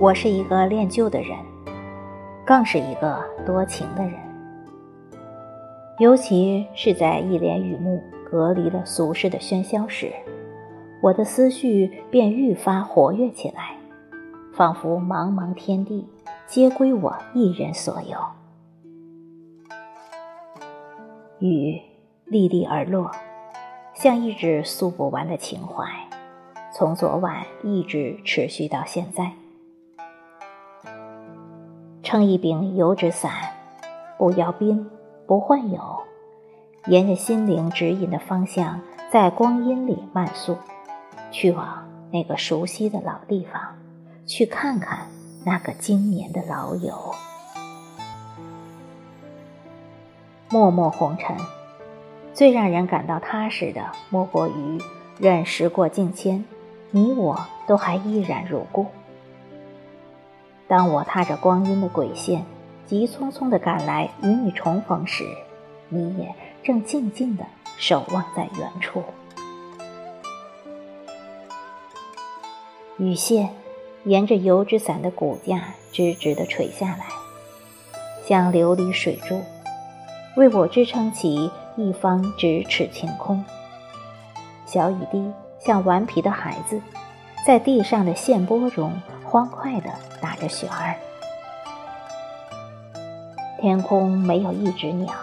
我是一个恋旧的人，更是一个多情的人。尤其是在一帘雨幕隔离了俗世的喧嚣时，我的思绪便愈发活跃起来，仿佛茫茫天地皆归我一人所有。雨沥沥而落，像一纸诉不完的情怀，从昨晚一直持续到现在。撑一柄油纸伞，不摇宾，不换友，沿着心灵指引的方向，在光阴里慢溯，去往那个熟悉的老地方，去看看那个经年的老友。默默红尘，最让人感到踏实的，莫过于任时过境迁，你我都还依然如故。当我踏着光阴的轨线，急匆匆地赶来与你重逢时，你也正静静地守望在原处。雨线沿着油纸伞的骨架直直地垂下来，像琉璃水柱，为我支撑起一方咫尺晴空。小雨滴像顽皮的孩子，在地上的线波中。欢快地打着旋儿，天空没有一只鸟，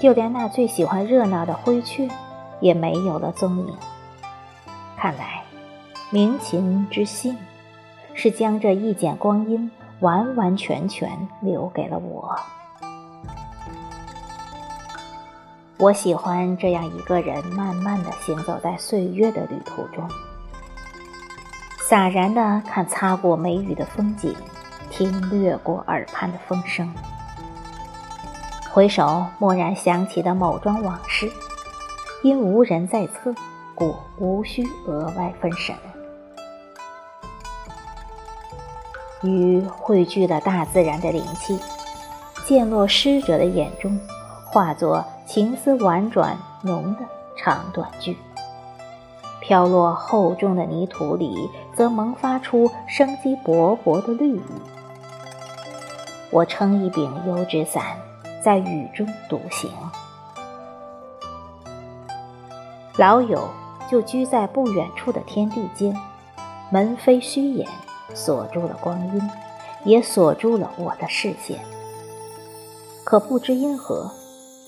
就连那最喜欢热闹的灰雀也没有了踪影。看来，鸣琴之幸，是将这一剪光阴完完全全留给了我。我喜欢这样一个人，慢慢地行走在岁月的旅途中。洒然地看擦过梅雨的风景，听掠过耳畔的风声，回首蓦然想起的某桩往事，因无人在侧，故无需额外分神。雨汇聚了大自然的灵气，溅落诗者的眼中，化作情思婉转浓的长短句。飘落厚重的泥土里，则萌发出生机勃勃的绿意。我撑一柄油纸伞，在雨中独行。老友就居在不远处的天地间，门扉虚掩，锁住了光阴，也锁住了我的视线。可不知因何。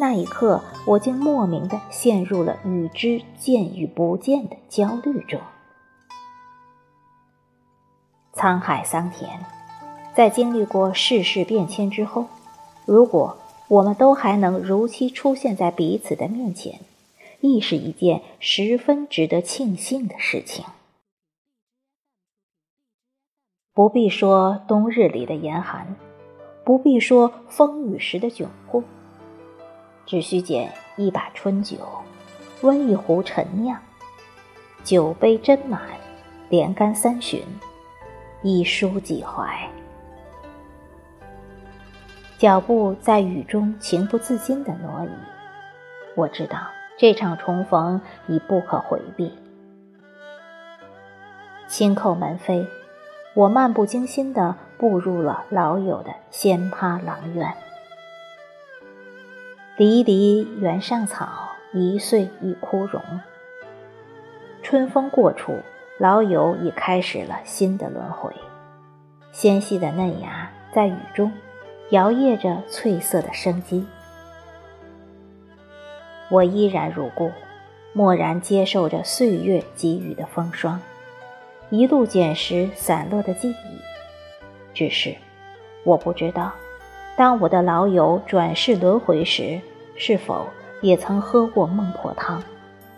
那一刻，我竟莫名的陷入了与之见与不见的焦虑中。沧海桑田，在经历过世事变迁之后，如果我们都还能如期出现在彼此的面前，亦是一件十分值得庆幸的事情。不必说冬日里的严寒，不必说风雨时的窘迫。只需捡一把春酒，温一壶陈酿，酒杯斟满，连干三巡，一抒几怀。脚步在雨中情不自禁的挪移，我知道这场重逢已不可回避。轻叩门扉，我漫不经心地步入了老友的仙葩廊院。离离原上草，一岁一枯荣。春风过处，老友已开始了新的轮回。纤细的嫩芽在雨中摇曳着翠色的生机。我依然如故，默然接受着岁月给予的风霜，一路捡拾散落的记忆。只是，我不知道，当我的老友转世轮回时。是否也曾喝过孟婆汤？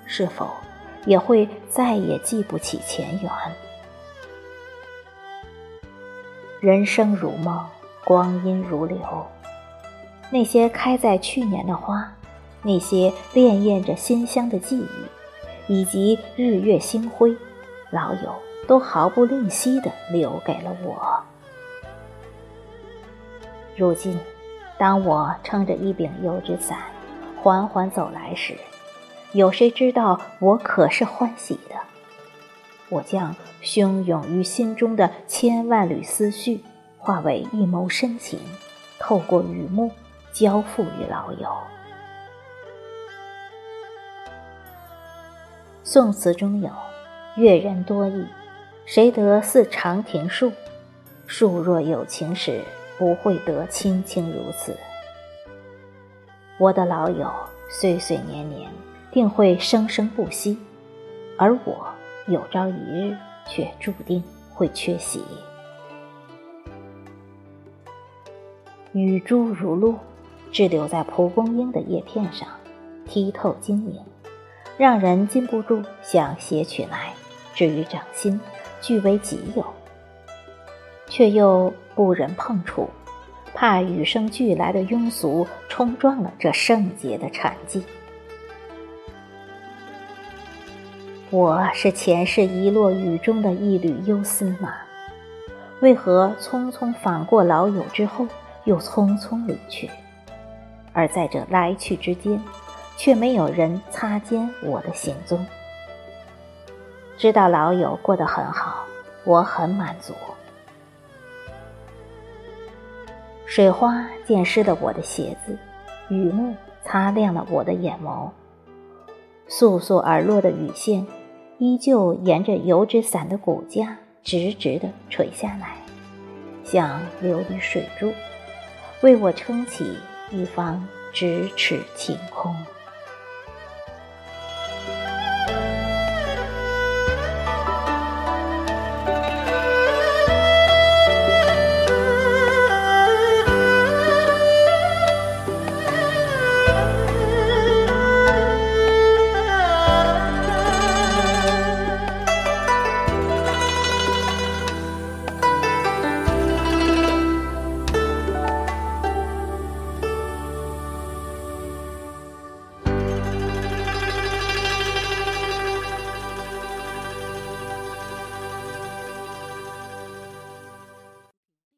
是否也会再也记不起前缘？人生如梦，光阴如流。那些开在去年的花，那些潋滟着馨香的记忆，以及日月星辉，老友都毫不吝惜地留给了我。如今。当我撑着一柄油纸伞，缓缓走来时，有谁知道我可是欢喜的？我将汹涌于心中的千万缕思绪，化为一眸深情，透过雨幕交付于老友。宋词中有“阅人多易，谁得似长亭树？树若有情时，不会得亲情如此。”我的老友岁岁年年，定会生生不息，而我。有朝一日，却注定会缺席。雨珠如露，滞留在蒲公英的叶片上，剔透晶莹，让人禁不住想携取来，置于掌心，据为己有。却又不忍碰触，怕与生俱来的庸俗冲撞了这圣洁的禅迹。我是前世遗落雨中的一缕忧思吗？为何匆匆访过老友之后，又匆匆离去？而在这来去之间，却没有人擦肩我的行踪。知道老友过得很好，我很满足。水花溅湿了我的鞋子，雨幕擦亮了我的眼眸，簌簌而落的雨线。依旧沿着油纸伞的骨架直直地垂下来，像琉璃水柱，为我撑起一方咫尺晴空。